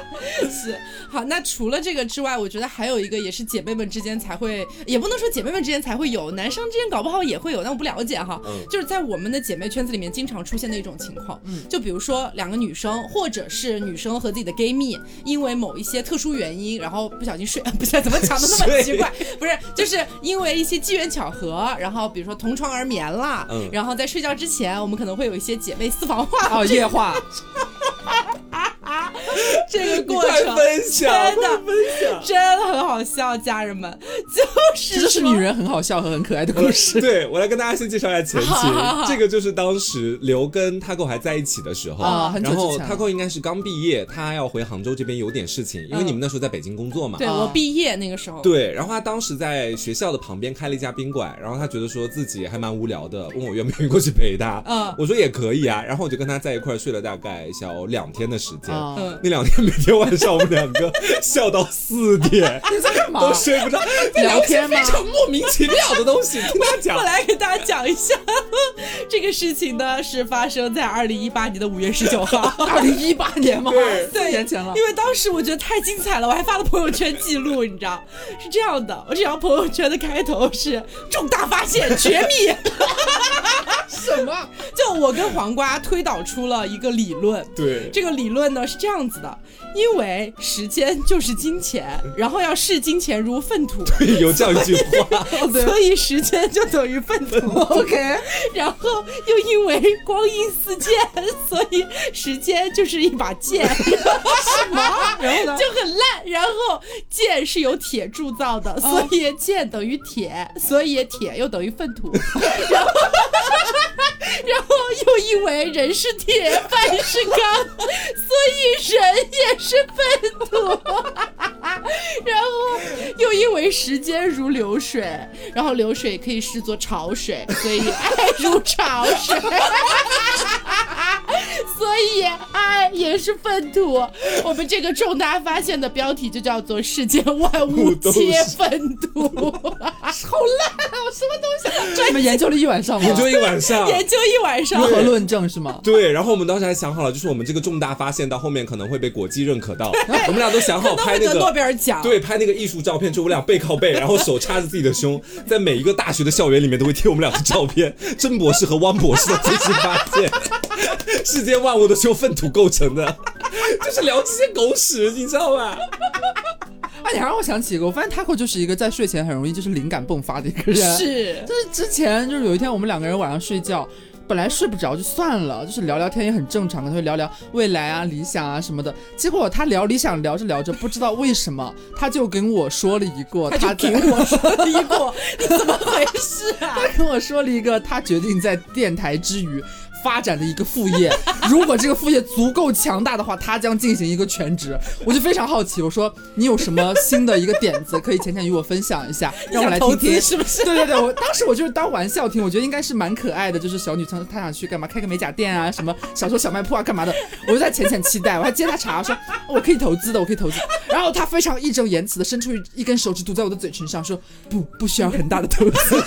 是。好，那除了这个之外，我觉得还有一个也是姐妹们之间才会，也不能说姐妹们之间才会有，男生之间搞不好也会有，但我不了解哈。嗯，就是在我们的姐妹圈子里面经常出现的一种情况，嗯，就比如说两个女生，或者是女生和自己的 gay 蜜，因为某一些特殊原因，然后不小心睡，不是怎么讲的那么奇怪，不是，就是因为一些机缘巧合，然后比如说同床而眠了，嗯，然后在睡觉之前，我们可能会有一些姐妹私房话哦，夜话。这个过程真的真的很好笑，家人们 就是这是女人很好笑和很可爱的故事。对我来跟大家先介绍一下前情，这个就是当时刘跟 Taco 还在一起的时候，然后 Taco 应该是刚毕业，他要回杭州这边有点事情，因为你们那时候在北京工作嘛。对我毕业那个时候。对，然后他当时在学校的旁边开了一家宾馆，然后他觉得说自己还蛮无聊的，问我愿不愿意过去陪他。嗯，我说也可以啊，然后我就跟他在一块睡了大概小两天的时间。嗯，那两天。每天晚上我们两个 笑到四点，你在干嘛？都睡不着，聊天吗？非常莫名其妙的东西，听他讲。我来给大家讲一下，这个事情呢是发生在二零一八年的五月十九号。二零一八年吗？对，四年前了。因为当时我觉得太精彩了，我还发了朋友圈记录，你知道？是这样的，我这条朋友圈的开头是重大发现，绝密。什么？就我跟黄瓜推导出了一个理论。对，这个理论呢是这样子的。因为时间就是金钱，然后要视金钱如粪土。对，有这样一句话，所以 时间就等于粪土。OK，然后又因为光阴似箭，所以时间就是一把剑。什么？然后呢？就很烂。然后剑是由铁铸造的，所以剑等于铁，所以铁又等于粪土。然后，然后又因为人是铁，饭是钢，所以人也。是粪土，然后又因为时间如流水，然后流水可以视作潮水，所以爱如潮水，是粪土。我们这个重大发现的标题就叫做“世间万物皆粪土”，好烂啊！什么东西？你们研究了一晚上吗？研究一晚上，研究一晚上，如何论证是吗？对，然后我们当时还想好了，就是我们这个重大发现到后面可能会被国际认。可到，我们俩都想好拍那个诺贝尔奖，对，拍那个艺术照片，就我俩背靠背，然后手插着自己的胸，在每一个大学的校园里面都会贴我们俩的照片。曾博士和汪博士的最新发现，世间万物都是由粪土构成的，就是聊这些狗屎，你知道吧？啊，你还让我想起一个，我发现 Taco 就是一个在睡前很容易就是灵感迸发的一个人，是，就是之前就是有一天我们两个人晚上睡觉。本来睡不着就算了，就是聊聊天也很正常，可能会聊聊未来啊、理想啊什么的。结果他聊理想聊着聊着，不知道为什么他就跟我说了一个，他跟我说了一个，你怎么回事啊？他跟我说了一个，他决定在电台之余。发展的一个副业，如果这个副业足够强大的话，他将进行一个全职。我就非常好奇，我说你有什么新的一个点子，可以浅浅与我分享一下，让我来听听，是不是？对对对，我当时我就是当玩笑听，我觉得应该是蛮可爱的，就是小女生她想去干嘛，开个美甲店啊，什么小时候小卖铺啊，干嘛的，我就在浅浅期待，我还接她茬说我可以投资的，我可以投资。然后她非常义正言辞的伸出一根手指堵在我的嘴唇上，说不不需要很大的投资。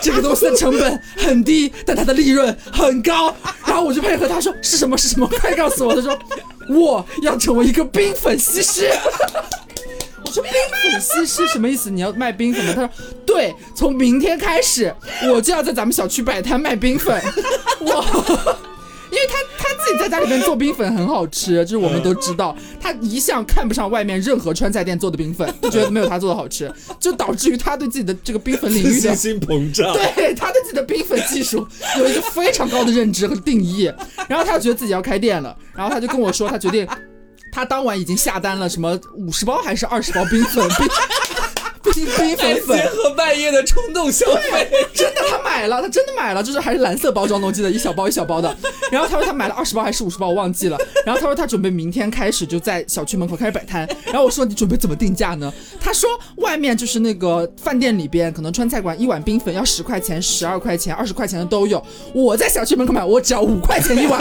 这个东西的成本很低，但它的利润很高。然后我就配合他说：“是什么？是什么？快告诉我！”他说：“ 我要成为一个冰粉西施。”我说：“冰粉西施什么意思？你要卖冰粉吗？”他说：“对，从明天开始，我就要在咱们小区摆摊卖冰粉。”我。因为他在家里面做冰粉很好吃，就是我们都知道，他一向看不上外面任何川菜店做的冰粉，觉得没有他做的好吃，就导致于他对自己的这个冰粉领域的信 心膨胀，对他对自己的冰粉技术有一个非常高的认知和定义，然后他就觉得自己要开店了，然后他就跟我说，他决定，他当晚已经下单了什么五十包还是二十包冰粉。冰 冰冰粉粉，结合半夜的冲动消费，真的他买了，他真的买了，就是还是蓝色包装的，我记得一小包一小包的。然后他说他买了二十包还是五十包，我忘记了。然后他说他准备明天开始就在小区门口开始摆摊。然后我说你准备怎么定价呢？他说外面就是那个饭店里边，可能川菜馆一碗冰粉要十块钱、十二块钱、二十块钱的都有。我在小区门口买，我只要五块钱一碗，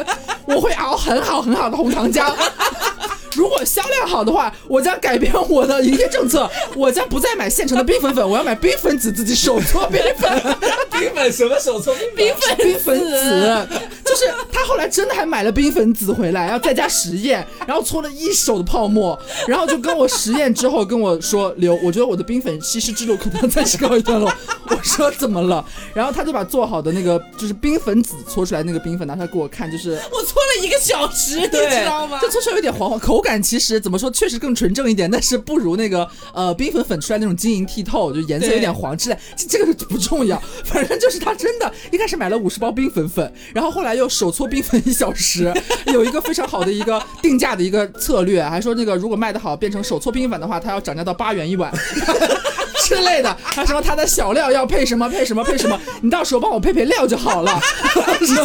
我会熬很好很好的红糖浆。如果销量好的话，我将改变我的营业政策，我将不再买现成的冰粉粉，我要买冰粉子，自己手搓冰粉。冰粉什么手搓冰粉？冰粉子，就是他后来真的还买了冰粉子回来，要在家实验，然后搓了一手的泡沫，然后就跟我实验之后跟我说刘，我觉得我的冰粉稀释之路可能暂时告一段落。我说怎么了？然后他就把做好的那个就是冰粉子搓出来那个冰粉拿出来给我看，就是我搓了一个小时，你知道吗？就搓出来有点黄黄，口感其实怎么说，确实更纯正一点，但是不如那个呃冰粉粉出来那种晶莹剔透，就颜色有点黄之类。这这个不重要，反正就是他真的，一开始买了五十包冰粉粉，然后后来又手搓冰粉一小时，有一个非常好的一个定价的一个策略，还说那个如果卖的好，变成手搓冰粉的话，他要涨价到八元一碗。之类的，他说他的小料要配什么配什么配什么，你到时候帮我配配料就好了。已经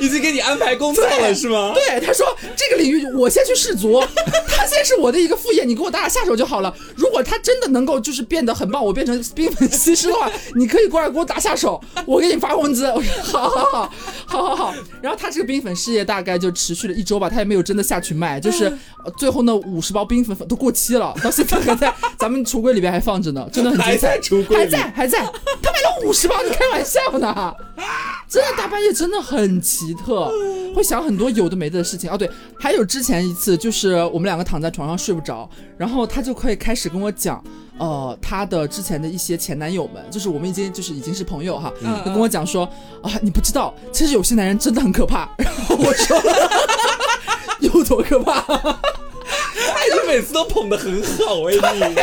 已经给你安排工作了是吗？对，他说这个领域我先去试足，他先是我的一个副业，你给我打打下手就好了。如果他真的能够就是变得很棒，我变成冰粉西施的话，你可以过来给我打下手，我给你发工资。我 说好好好好好好。然后他这个冰粉事业大概就持续了一周吧，他也没有真的下去卖，就是最后那五十包冰粉粉都过期了，到现在还在咱们橱柜里边还放着呢，真的很。还在还在还在，他买了五十包，你开玩笑呢？真的大半夜真的很奇特，会想很多有的没的事情。哦，对，还有之前一次，就是我们两个躺在床上睡不着，然后他就可以开始跟我讲，呃，他的之前的一些前男友们，就是我们已经就是已经是朋友哈，他跟我讲说，啊，你不知道，其实有些男人真的很可怕。然后我说，有多可怕？你每次都捧得很好哎，你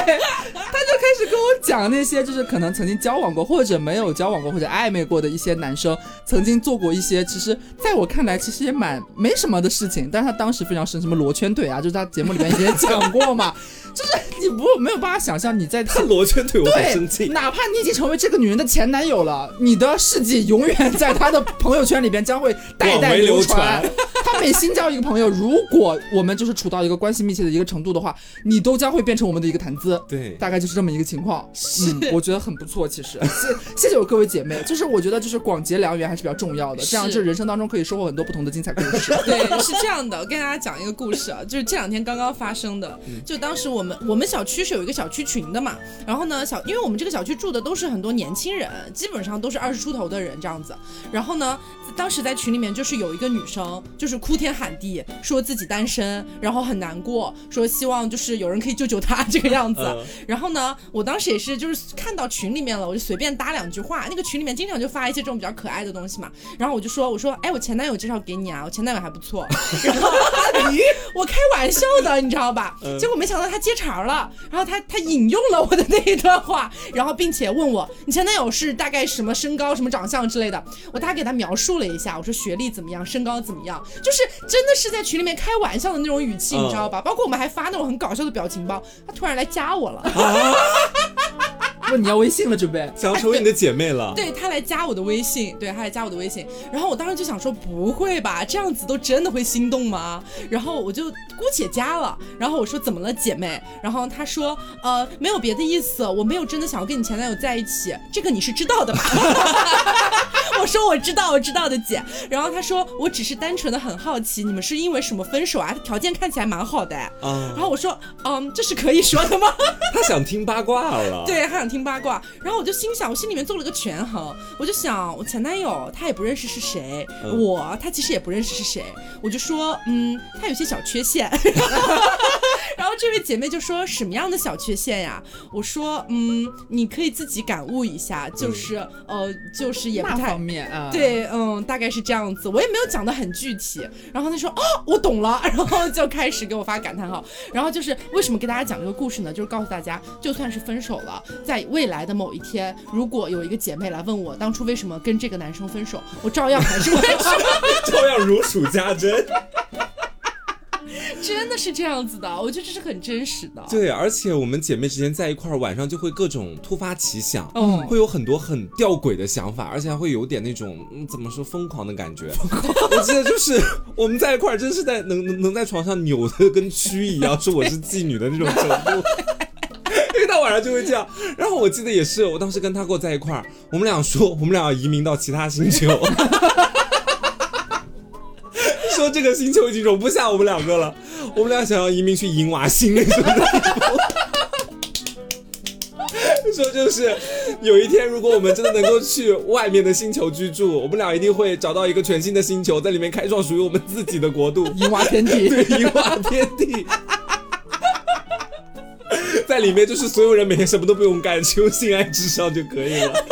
他就开始跟我讲那些，就是可能曾经交往过或者没有交往过或者暧昧过的一些男生，曾经做过一些，其实在我看来其实也蛮没什么的事情，但是他当时非常生什么罗圈腿啊，就是他节目里面也讲过嘛。就是你不没有办法想象你在 他罗圈腿，我很生气。哪怕你已经成为这个女人的前男友了，你的事迹永远在他的朋友圈里边将会代代流传。他每新交一个朋友，如果我们就是处到一个关系密切的一个程度的话，你都将会变成我们的一个谈资。对，大概就是这么一个情况。嗯，我觉得很不错。其实，谢谢谢我各位姐妹。就是我觉得就是广结良缘还是比较重要的，这样就人生当中可以收获很多不同的精彩故事。对，是这样的。我跟大家讲一个故事啊，就是这两天刚刚发生的。就当时我。我们我们小区是有一个小区群的嘛，然后呢，小因为我们这个小区住的都是很多年轻人，基本上都是二十出头的人这样子，然后呢，当时在群里面就是有一个女生，就是哭天喊地说自己单身，然后很难过，说希望就是有人可以救救她 这个样子，然后呢，我当时也是就是看到群里面了，我就随便搭两句话，那个群里面经常就发一些这种比较可爱的东西嘛，然后我就说我说哎我前男友介绍给你啊，我前男友还不错，然后 我开玩笑的你知道吧，结果没想到他接。茬了，然后他他引用了我的那一段话，然后并且问我你前男友是大概什么身高、什么长相之类的，我大概给他描述了一下，我说学历怎么样，身高怎么样，就是真的是在群里面开玩笑的那种语气，你知道吧？包括我们还发那种很搞笑的表情包，他突然来加我了。问你要微信了，准备想要成为你的姐妹了。对他来加我的微信，对他来加我的微信。然后我当时就想说，不会吧，这样子都真的会心动吗？然后我就姑且加了。然后我说怎么了，姐妹？然后他说，呃，没有别的意思，我没有真的想要跟你前男友在一起，这个你是知道的吧？我说我知道，我知道的姐。然后他说，我只是单纯的很好奇，你们是因为什么分手啊？条件看起来蛮好的。嗯。然后我说，嗯，这是可以说的吗？他想听八卦了。对，他想听八卦。然后我就心想，我心里面做了个权衡，我就想，我前男友他也不认识是谁，我他其实也不认识是谁，我就说，嗯，他有些小缺陷。这位姐妹就说什么样的小缺陷呀？我说，嗯，你可以自己感悟一下，就是呃，就是也不太方面啊。对，嗯，大概是这样子，我也没有讲的很具体。然后她说，哦，我懂了，然后就开始给我发感叹号。然后就是为什么给大家讲这个故事呢？就是告诉大家，就算是分手了，在未来的某一天，如果有一个姐妹来问我当初为什么跟这个男生分手，我照样还是会说，照样如数家珍。真的是这样子的，我觉得这是很真实的。对，而且我们姐妹之间在一块儿，晚上就会各种突发奇想，嗯，会有很多很吊诡的想法，而且还会有点那种怎么说疯狂的感觉。我记得就是我们在一块儿，真是在能能能在床上扭的跟蛆一样，说我是妓女的那种程度。因为他晚上就会这样。然后我记得也是，我当时跟他过在一块儿，我们俩说我们俩要移民到其他星球。说这个星球已经容不下我们两个了，我们俩想要移民去银娃星那种地方。说就是有一天，如果我们真的能够去外面的星球居住，我们俩一定会找到一个全新的星球，在里面开创属于我们自己的国度——银娃天地。对，银娃天地。在里面就是所有人每天什么都不用干，只用性爱至上就可以了。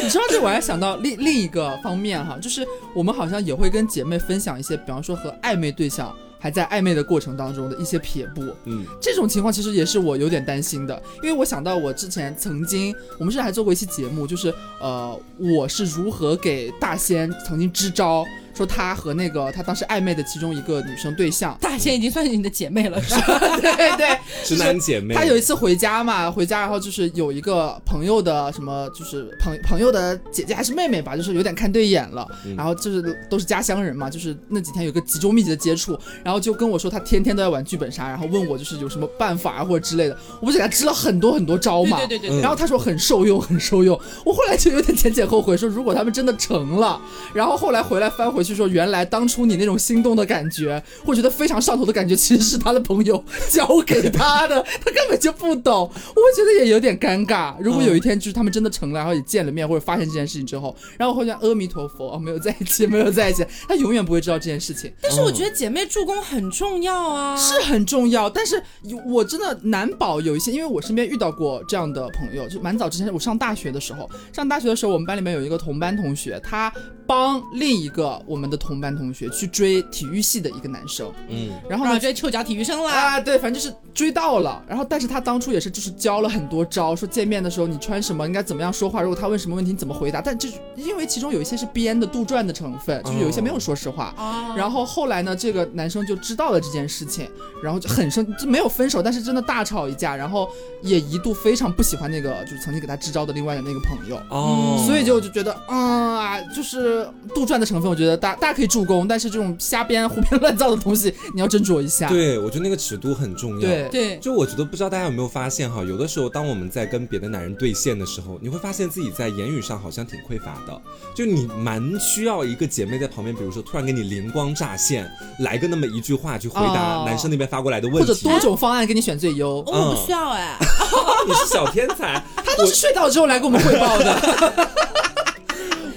啊，你说到这，我还想到另另一个方面哈，就是我们好像也会跟姐妹分享一些，比方说和暧昧对象还在暧昧的过程当中的一些撇步。嗯，这种情况其实也是我有点担心的，因为我想到我之前曾经，我们是还做过一期节目，就是呃，我是如何给大仙曾经支招。说他和那个他当时暧昧的其中一个女生对象，大仙已经算是你的姐妹了，是吧？对对，直男姐妹。他有一次回家嘛，回家然后就是有一个朋友的什么，就是朋朋友的姐姐还是妹妹吧，就是有点看对眼了。然后就是都是家乡人嘛，就是那几天有个集中密集的接触，然后就跟我说他天天都在玩剧本杀，然后问我就是有什么办法啊或者之类的。我不是给他支了很多很多招嘛，对对对。然后他说很受用，很受用。我后来就有点前前后悔，说如果他们真的成了，然后后来回来翻回去说原来当。初你那种心动的感觉，会觉得非常上头的感觉，其实是他的朋友教给他的，他根本就不懂。我觉得也有点尴尬。如果有一天就是他们真的成了，然后也见了面，或者发现这件事情之后，然后会讲阿弥陀佛，哦，没有在一起，没有在一起，他永远不会知道这件事情。但是我觉得姐妹助攻很重要啊，是很重要。但是我真的难保有一些，因为我身边遇到过这样的朋友，就蛮早之前，我上大学的时候，上大学的时候，我们班里面有一个同班同学，他帮另一个我们的同班同学。去追体育系的一个男生，嗯，然后呢追臭脚体育生了啊，对，反正就是追到了。然后，但是他当初也是就是教了很多招，说见面的时候你穿什么，应该怎么样说话，如果他问什么问题你怎么回答。但就是因为其中有一些是编的杜撰的成分，就是有一些没有说实话。然后后来呢，这个男生就知道了这件事情，然后就很生，就没有分手，但是真的大吵一架，然后也一度非常不喜欢那个就是曾经给他支招的另外的那个朋友。哦，所以就就觉得啊，就是杜撰的成分，我觉得大大家可以助攻。但是这种瞎编、胡编乱造的东西，你要斟酌一下。对，我觉得那个尺度很重要。对对，就我觉得不知道大家有没有发现哈，有的时候当我们在跟别的男人对线的时候，你会发现自己在言语上好像挺匮乏的，就你蛮需要一个姐妹在旁边，比如说突然给你灵光乍现，来个那么一句话去回答男生那边发过来的问题，或者多种方案给你选最优。我不需要哎，你是小天才，他都是睡到之后来给我们汇报的。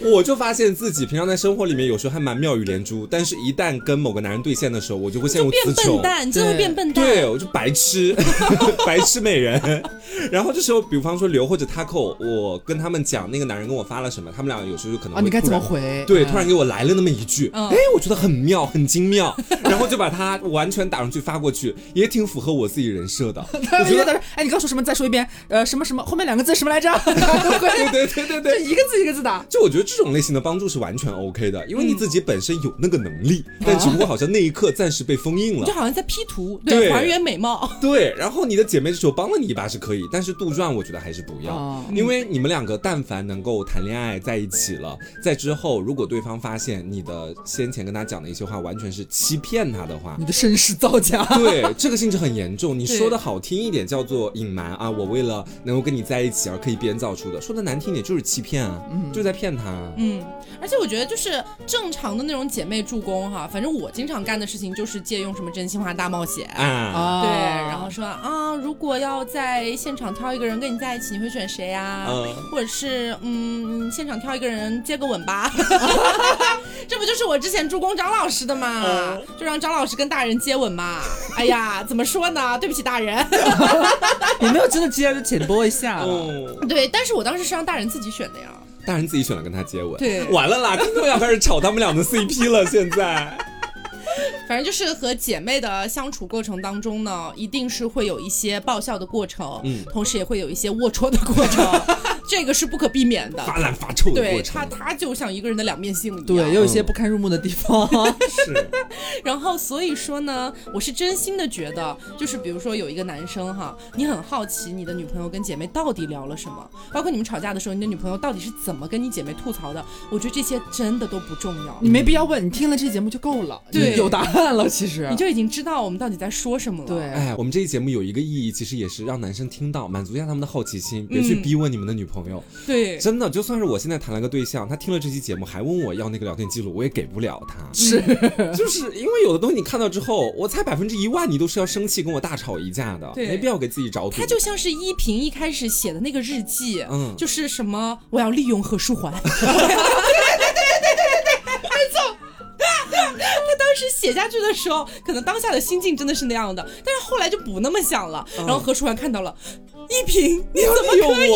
我就发现自己平常在生活里面有时候还蛮妙语连珠，但是一旦跟某个男人对线的时候，我就会陷入词穷。变笨蛋，真的变笨蛋。对，我就白痴，白痴美人。然后这时候，比方说刘或者 Taco，我跟他们讲那个男人跟我发了什么，他们俩有时候可能啊，你该怎么回？对，突然给我来了那么一句，哎，我觉得很妙，很精妙，然后就把它完全打上去发过去，也挺符合我自己人设的。我觉得，哎，你刚说什么？再说一遍。呃，什么什么？后面两个字什么来着？对对对对对，一个字一个字打。就我觉得。这种类型的帮助是完全 OK 的，因为你自己本身有那个能力，但只不过好像那一刻暂时被封印了，就好像在 P 图，对，还原美貌。对，然后你的姐妹这时候帮了你一把是可以，但是杜撰我觉得还是不要，因为你们两个但凡能够谈恋爱在一起了，在之后如果对方发现你的先前跟他讲的一些话完全是欺骗他的话，你的身世造假，对，这个性质很严重。你说的好听一点叫做隐瞒啊，我为了能够跟你在一起而刻意编造出的；说的难听点就是欺骗啊，就在骗他。嗯。而且我觉得就是正常的那种姐妹助攻哈，反正我经常干的事情就是借用什么真心话大冒险啊，对，然后说啊，如果要在现场挑一个人跟你在一起，你会选谁啊？或者是嗯，现场挑一个人接个吻吧，这不就是我之前助攻张老师的吗？就让张老师跟大人接吻嘛。哎呀，怎么说呢？对不起大人，也没有真的接，就浅播一下。对，但是我当时是让大人自己选的呀。大人自己选了跟他接吻，对，完了啦，听众要开始炒他们俩的 CP 了，现在。反正就是和姐妹的相处过程当中呢，一定是会有一些爆笑的过程，嗯，同时也会有一些龌龊的过程，这个是不可避免的，发烂发臭的过程。对，他他就像一个人的两面性一样，对，也有一些不堪入目的地方。是。然后所以说呢，我是真心的觉得，就是比如说有一个男生哈，你很好奇你的女朋友跟姐妹到底聊了什么，包括你们吵架的时候，你的女朋友到底是怎么跟你姐妹吐槽的，我觉得这些真的都不重要，你没必要问，你听了这节目就够了，对，有答案了，其实你就已经知道我们到底在说什么了。对，哎，我们这期节目有一个意义，其实也是让男生听到，满足一下他们的好奇心，别去逼问你们的女朋友。朋友。对，真的，就算是我现在谈了个对象，他听了这期节目还问我要那个聊天记录，我也给不了他。是，就是因为有的东西你看到之后，我猜百分之一万你都是要生气跟我大吵一架的，没必要给自己找。他就像是依萍一开始写的那个日记，嗯，就是什么我要利用何书桓。是写下去的时候，可能当下的心境真的是那样的，但是后来就不那么想了。然后何楚然看到了。一平，你怎么可以？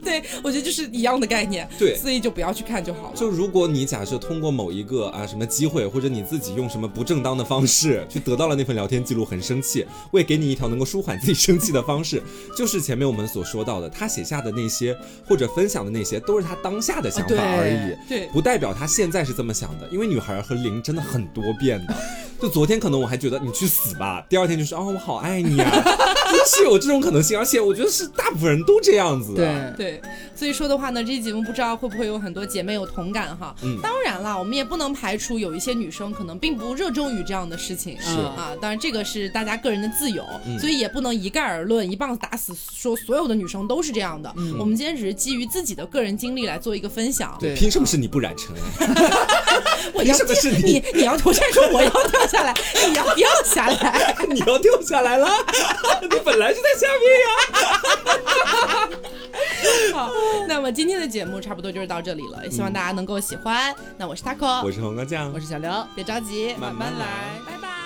对，我觉得就是一样的概念。对，所以就不要去看就好了。就如果你假设通过某一个啊什么机会，或者你自己用什么不正当的方式去得到了那份聊天记录，很生气，我也给你一条能够舒缓自己生气的方式，就是前面我们所说到的，他写下的那些或者分享的那些，都是他当下的想法而已，对，不代表他现在是这么想的。因为女孩和零真的很多变的。就昨天可能我还觉得你去死吧，第二天就是啊我好爱你啊，真是有这种可能性，而且我觉得是大部分人都这样子。对对，所以说的话呢，这期节目不知道会不会有很多姐妹有同感哈。嗯。当然了，我们也不能排除有一些女生可能并不热衷于这样的事情。是啊，当然这个是大家个人的自由，所以也不能一概而论，一棒子打死说所有的女生都是这样的。嗯。我们今天只是基于自己的个人经历来做一个分享。对。凭什么是你不染成？凭什么是你？你要脱下说我要掉下来，你要掉下来，你要掉下来了，你本来就在下面呀。好，那么今天的节目差不多就是到这里了，希望大家能够喜欢。那我是 taco，我是红高酱，我是小刘，别着急，慢慢来，拜拜。